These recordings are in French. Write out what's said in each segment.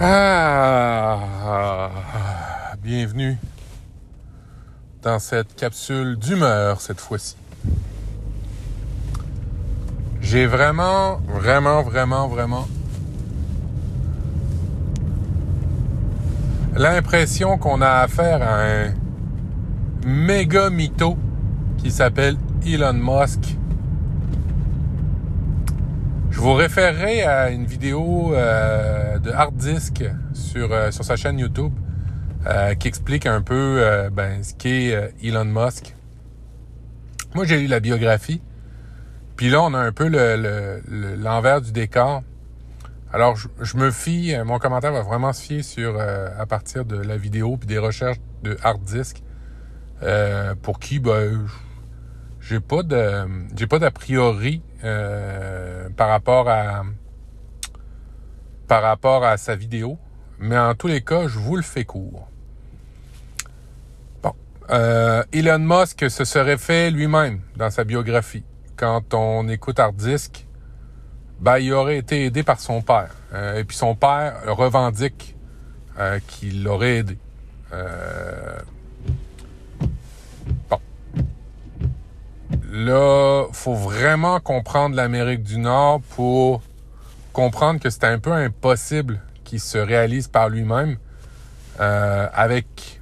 Ah, bienvenue dans cette capsule d'humeur cette fois-ci. J'ai vraiment, vraiment, vraiment, vraiment l'impression qu'on a affaire à un méga mytho qui s'appelle Elon Musk je vous référerai à une vidéo euh, de Hard Disk sur, euh, sur sa chaîne YouTube euh, qui explique un peu ben, ce qu'est Elon Musk. Moi, j'ai lu la biographie. Puis là, on a un peu l'envers du décor. Alors, je, me fie, mon commentaire va vraiment se fier sur à partir de la vidéo puis des recherches de Hard Disk. pour qui, ben, j'ai pas de j'ai pas d'a priori euh, par rapport à par rapport à sa vidéo, mais en tous les cas, je vous le fais court. Bon, euh, Elon Musk se serait fait lui-même dans sa biographie. Quand on écoute Hardisk, ben, il aurait été aidé par son père. Euh, et puis son père revendique qu'il l'aurait aidé. Là, faut vraiment comprendre l'Amérique du Nord pour comprendre que c'est un peu impossible qu'il se réalise par lui-même euh, avec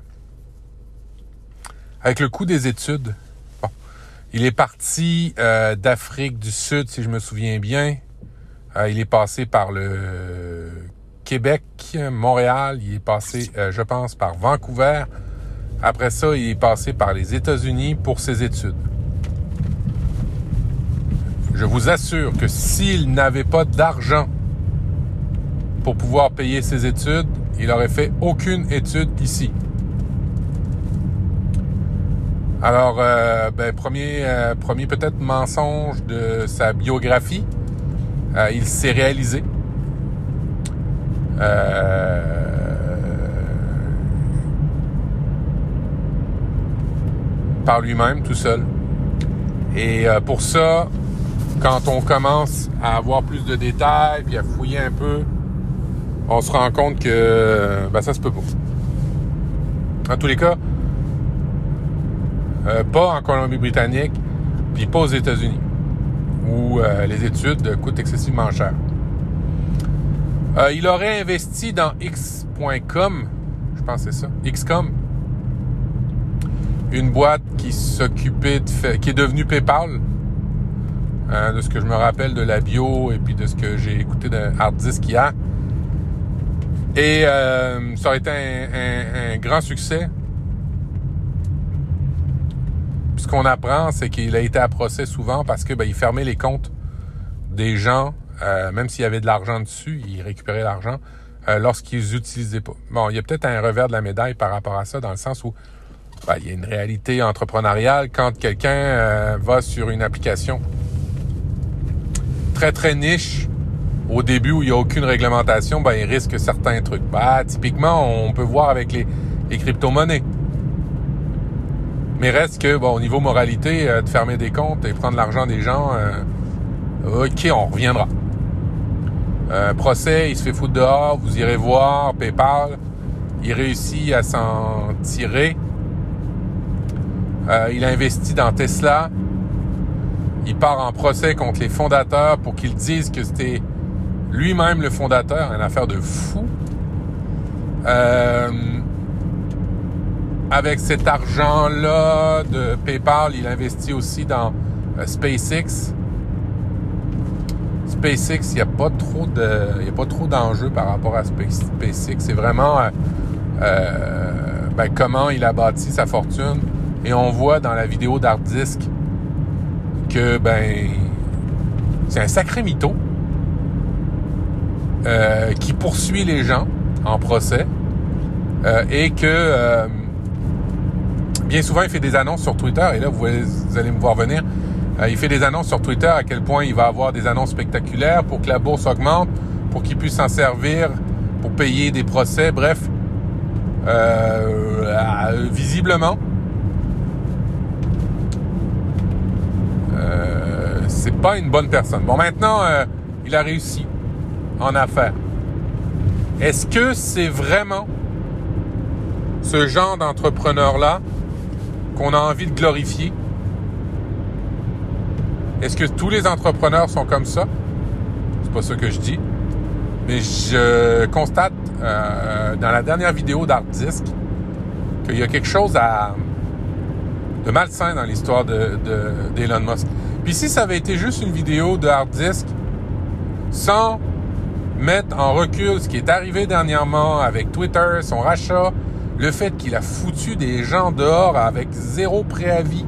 avec le coût des études. Il est parti euh, d'Afrique du Sud, si je me souviens bien. Euh, il est passé par le Québec, Montréal. Il est passé, je pense, par Vancouver. Après ça, il est passé par les États-Unis pour ses études. Je vous assure que s'il n'avait pas d'argent pour pouvoir payer ses études, il aurait fait aucune étude ici. Alors, euh, ben, premier, euh, premier peut-être mensonge de sa biographie, euh, il s'est réalisé. par lui-même, tout seul. Et pour ça, quand on commence à avoir plus de détails puis à fouiller un peu, on se rend compte que ben, ça se peut pas. En tous les cas, euh, pas en Colombie-Britannique, puis pas aux États-Unis, où euh, les études coûtent excessivement cher. Euh, il aurait investi dans X.com, je pense que c'est ça, XCOM, une boîte qui s'occupait de qui est devenue PayPal, Hein, de ce que je me rappelle de la bio et puis de ce que j'ai écouté de Hard Disk hier. Et euh, ça a été un, grand succès. ce qu'on apprend, c'est qu'il a été à procès souvent parce que ben, il fermait les comptes des gens, euh, même s'il y avait de l'argent dessus, il récupérait l'argent euh, lorsqu'ils n'utilisaient pas. Bon, il y a peut-être un revers de la médaille par rapport à ça, dans le sens où ben, il y a une réalité entrepreneuriale quand quelqu'un va sur une application très très niche au début où il n'y a aucune réglementation, ben, il risque certains trucs. Ben, typiquement, on peut voir avec les, les crypto-monnaies. Mais reste que, bon, au niveau moralité, euh, de fermer des comptes et prendre l'argent des gens, euh, ok, on reviendra. Euh, procès, il se fait foutre dehors, vous irez voir, PayPal, il réussit à s'en tirer. il a investi dans Tesla, il part en procès contre les fondateurs pour qu'ils disent que c'était lui-même le fondateur, une affaire de fou. Euh, avec cet argent-là de PayPal, il investit aussi dans euh, SpaceX. SpaceX, il n'y a pas trop de, a pas trop d'enjeux par rapport à SpaceX. C'est vraiment euh, ben, comment il a bâti sa fortune. Et on voit dans la vidéo d'Hard Disk que, ben, c'est un sacré mytho euh, qui poursuit les gens en procès euh, et que euh, bien souvent il fait des annonces sur Twitter et là vous, allez me voir venir. il fait des annonces sur Twitter à quel point il va avoir des annonces spectaculaires pour que la bourse augmente, pour qu'il puisse s'en servir pour payer des procès, bref. visiblement, c'est pas une bonne personne. Bon, maintenant, euh, il a réussi en affaires. Est-ce que c'est vraiment ce genre d'entrepreneur-là qu'on a envie de glorifier? Est-ce que tous les entrepreneurs sont comme ça? C'est pas ce que je dis. Mais je constate euh, dans la dernière vidéo d'Art Disk qu'il y a quelque chose à, de malsain dans l'histoire d'Elon de, d'Elon Musk. Puis si ça avait été juste une vidéo de hard disk, sans mettre en recul ce qui est arrivé dernièrement avec Twitter, son rachat, le fait qu'il a foutu des gens dehors avec zéro préavis,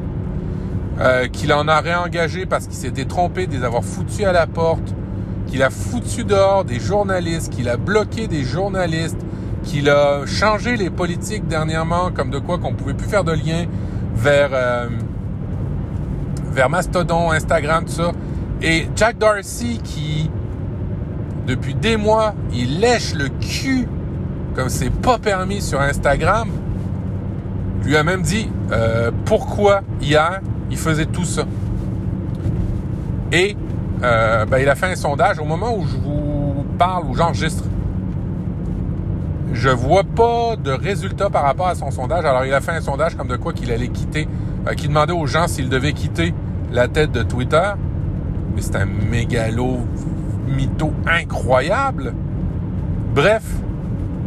euh, qu'il en a réengagé parce qu'il s'était trompé de les avoir foutus à la porte, qu'il a foutu dehors des journalistes, qu'il a bloqué des journalistes, qu'il a changé les politiques dernièrement, comme de quoi qu'on pouvait plus faire de lien vers, euh, vers Mastodon, Instagram, tout ça. Et Jack Dorsey qui, depuis des mois, il lèche le cul comme c'est pas permis sur Instagram, lui a même dit euh, pourquoi hier il faisait tout ça. Et euh, ben, il a fait un sondage au moment où je vous parle, où j'enregistre. Je vois pas de résultat par rapport à son sondage. Alors, il a fait un sondage comme de quoi qu'il allait quitter, euh, qui demandait aux gens s'ils devaient quitter la tête de Twitter. Mais c'est un mégalo mytho incroyable. Bref,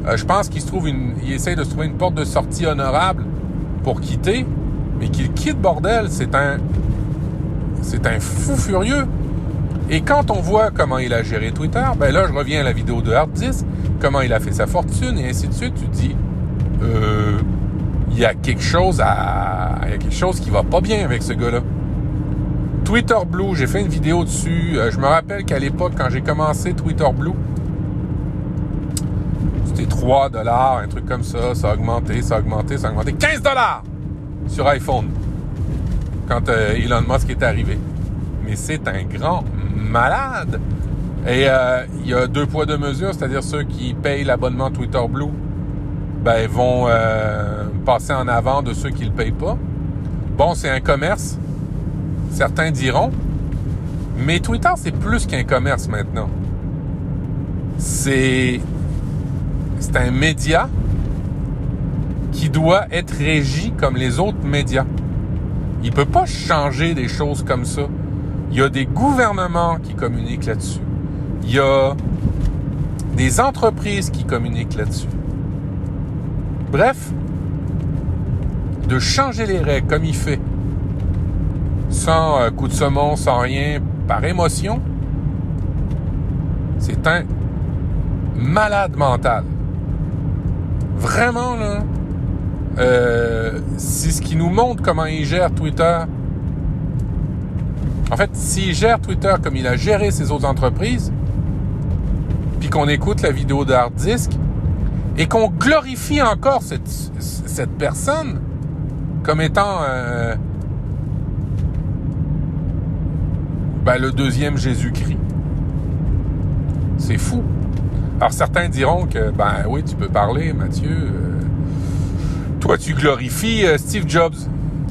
euh, je pense qu'il se trouve une, il essaie de se trouver une porte de sortie honorable pour quitter, mais qu'il quitte bordel, c'est un, c'est un fou furieux. Et quand on voit comment il a géré Twitter, ben là, je reviens à la vidéo de Hard comment il a fait sa fortune et ainsi de suite. Tu dis, euh, il y a quelque chose à, il quelque chose qui va pas bien avec ce gars-là. Twitter Blue, j'ai fait une vidéo dessus. Euh, je me rappelle qu'à l'époque, quand j'ai commencé Twitter Blue, c'était 3 dollars, un truc comme ça. Ça a augmenté, ça a augmenté, ça a augmenté. 15 dollars sur iPhone quand euh, Elon Musk est arrivé. Mais c'est un grand malade. Et euh, il y a deux poids deux mesures, c'est-à-dire ceux qui payent l'abonnement Twitter Blue, ben vont passer en avant de ceux qui le payent pas. Bon, c'est un commerce, certains diront, mais Twitter c'est plus qu'un commerce maintenant. C'est c'est un média qui doit être régi comme les autres médias. Il peut pas changer des choses comme ça. Il y a des gouvernements qui communiquent là-dessus. Il y a des entreprises qui communiquent là-dessus. Bref, de changer les règles comme il fait, sans euh, coup de saumon, sans rien, par émotion, c'est un malade mental. Vraiment, là, euh, c'est ce qui nous montre comment il gère Twitter en fait, s'il gère Twitter comme il a géré ses autres entreprises, puis qu'on écoute la vidéo Disk, et qu'on glorifie encore cette, cette personne comme étant euh, ben, le deuxième Jésus-Christ. C'est fou. Alors certains diront que, ben oui, tu peux parler, Mathieu. Euh, toi, tu glorifies euh, Steve Jobs,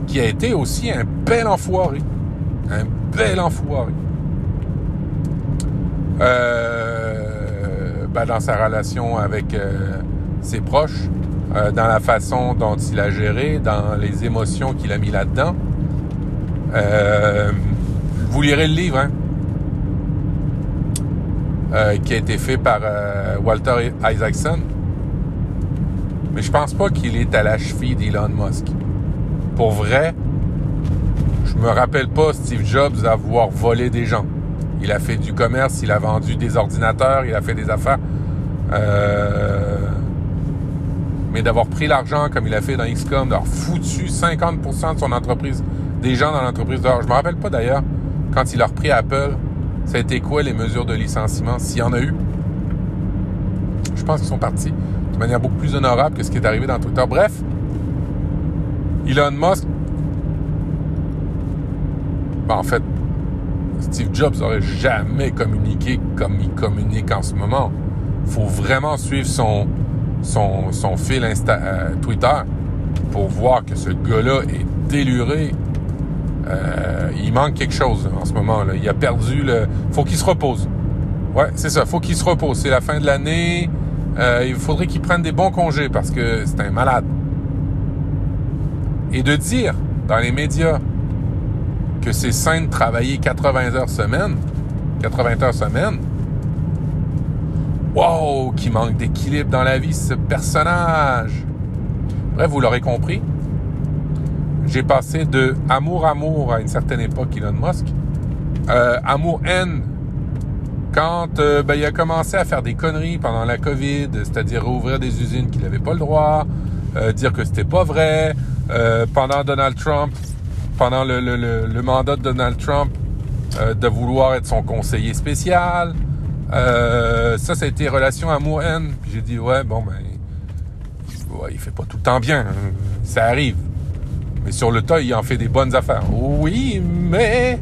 qui a été aussi un bel enfoiré. Un bel enfoiré. Euh, ben dans sa relation avec euh, ses proches, dans la façon dont il a géré, dans les émotions qu'il a mis là-dedans. Euh, vous lirez le livre, hein, qui a été fait par Walter Isaacson. Mais je pense pas qu'il est à la cheville d'Elon Musk. Pour vrai, je me rappelle pas Steve Jobs avoir volé des gens. Il a fait du commerce, il a vendu des ordinateurs, il a fait des affaires. Euh, mais d'avoir pris l'argent comme il a fait dans XCOM, d'avoir foutu 50% de son entreprise, des gens dans l'entreprise dehors. Je me rappelle pas d'ailleurs, quand il a repris Apple, ça a été quoi les mesures de licenciement, s'il y en a eu? Je pense qu'ils sont partis de manière beaucoup plus honorable que ce qui est arrivé dans Twitter. Bref, Elon Musk ben, en fait, Steve Jobs n'aurait jamais communiqué comme il communique en ce moment. Il faut vraiment suivre son, son, fil Insta, euh, Twitter pour voir que ce gars-là est déluré. Euh, il manque quelque chose en ce moment. Il a perdu le... faut qu'il se repose. Ouais, c'est ça. faut qu'il se repose. C'est la fin de l'année. euh, il faudrait qu'il prenne des bons congés parce que c'est un malade. Et de dire dans les médias que c'est sain de travailler 80 heures semaine, 80 heures semaine, wow, qui manque d'équilibre dans la vie, ce personnage. Bref, vous l'aurez compris. J'ai passé de amour-amour à une certaine époque Elon Musk, euh, amour-haine quand euh, ben, il a commencé à faire des conneries pendant la COVID, c'est-à-dire rouvrir des usines qu'il n'avait pas le droit, euh, dire que c'était pas vrai, pendant Donald Trump, pendant le, mandat de Donald Trump, de vouloir être son conseiller spécial. ça, ça a été relation amour-haine. Puis j'ai dit, ouais, bon, ben, ouais, il fait pas tout le temps bien. Hein. Ça arrive. Mais sur le tas, il en fait des bonnes affaires. Oui, mais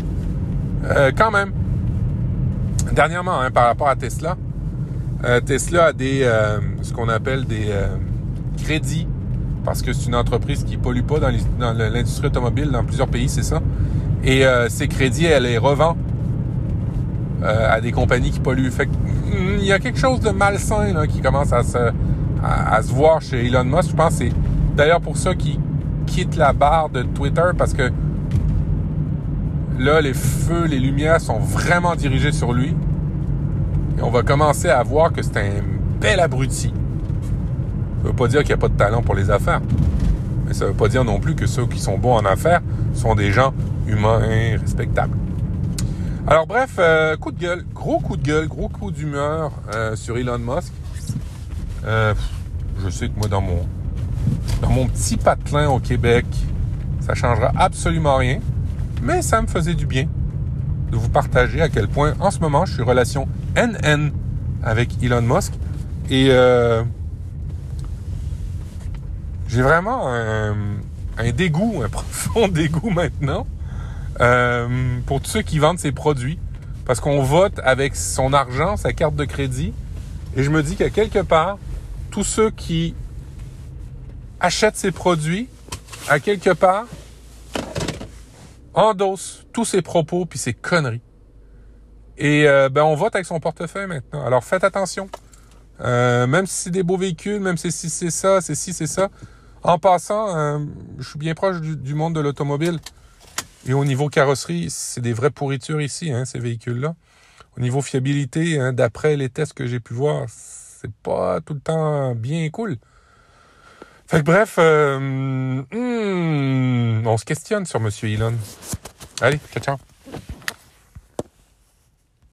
euh, quand même. Dernièrement, hein, par rapport à Tesla, euh, Tesla a des euh, ce qu'on appelle des crédits parce que c'est une entreprise qui pollue pas dans l'industrie automobile dans plusieurs pays, c'est ça. Et ces crédits, elle les revend à des compagnies qui polluent. Hmm, il y a quelque chose de malsain qui commence à se, à, se voir chez Elon Musk. Je pense que c'est d'ailleurs pour ça qu'il quitte la barre de Twitter parce que là, les feux, les lumières sont vraiment dirigés sur lui. Et on va commencer à voir que c'est un bel abruti. Ça veut pas dire qu'il n'y a pas de talent pour les affaires. Mais ça veut pas dire non plus que ceux qui sont bons en affaires sont des gens humains et respectables. Alors bref, euh, coup de gueule, gros coup de gueule, gros coup d'humeur euh, sur Elon Musk. Euh, je sais que moi dans mon dans mon petit patelin au Québec, ça changera absolument rien, mais ça me faisait du bien de vous partager à quel point en ce moment je suis relation NN avec Elon Musk. Et euh, j'ai vraiment un, dégoût, un profond dégoût maintenant euh, pour tous ceux qui vendent ses produits. Parce qu'on vote avec son argent, sa carte de crédit. Et je me dis qu'à quelque part, tous ceux qui achète ses produits à quelque part, endosse tous ses propos puis ses conneries. Et euh, ben on vote avec son portefeuille maintenant. Alors faites attention. Euh, même si c'est des beaux véhicules, même si c'est ça, c'est si c'est ça. En passant, euh, je suis bien proche du, monde de l'automobile. Et au niveau carrosserie, c'est des vraies pourritures ici, hein, ces véhicules-là. Au niveau fiabilité, hein, d'après les tests que j'ai pu voir, c'est pas tout le temps bien cool. Fait que bref, euh, hmm, on se questionne sur Monsieur Elon. Allez, ciao, ciao.